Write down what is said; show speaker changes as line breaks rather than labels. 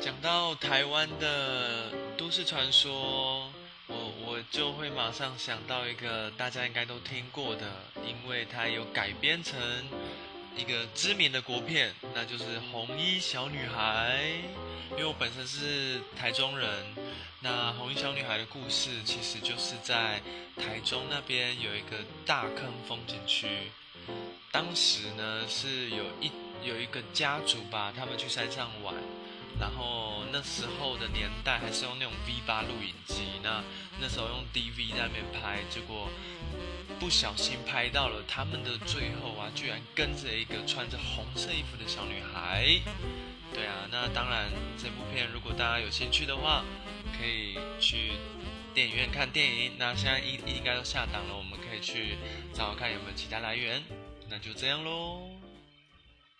讲到台湾的都市传说，我我就会马上想到一个大家应该都听过的，因为它有改编成一个知名的国片，那就是《红衣小女孩》。因为我本身是台中人，那《红衣小女孩》的故事其实就是在台中那边有一个大坑风景区，当时呢是有一有一个家族吧，他们去山上玩。然后那时候的年代还是用那种 V 八录影机，那那时候用 DV 在那边拍，结果不小心拍到了他们的最后啊，居然跟着一个穿着红色衣服的小女孩。对啊，那当然这部片如果大家有兴趣的话，可以去电影院看电影。那现在应应该都下档了，我们可以去找找看有没有其他来源。那就这样喽。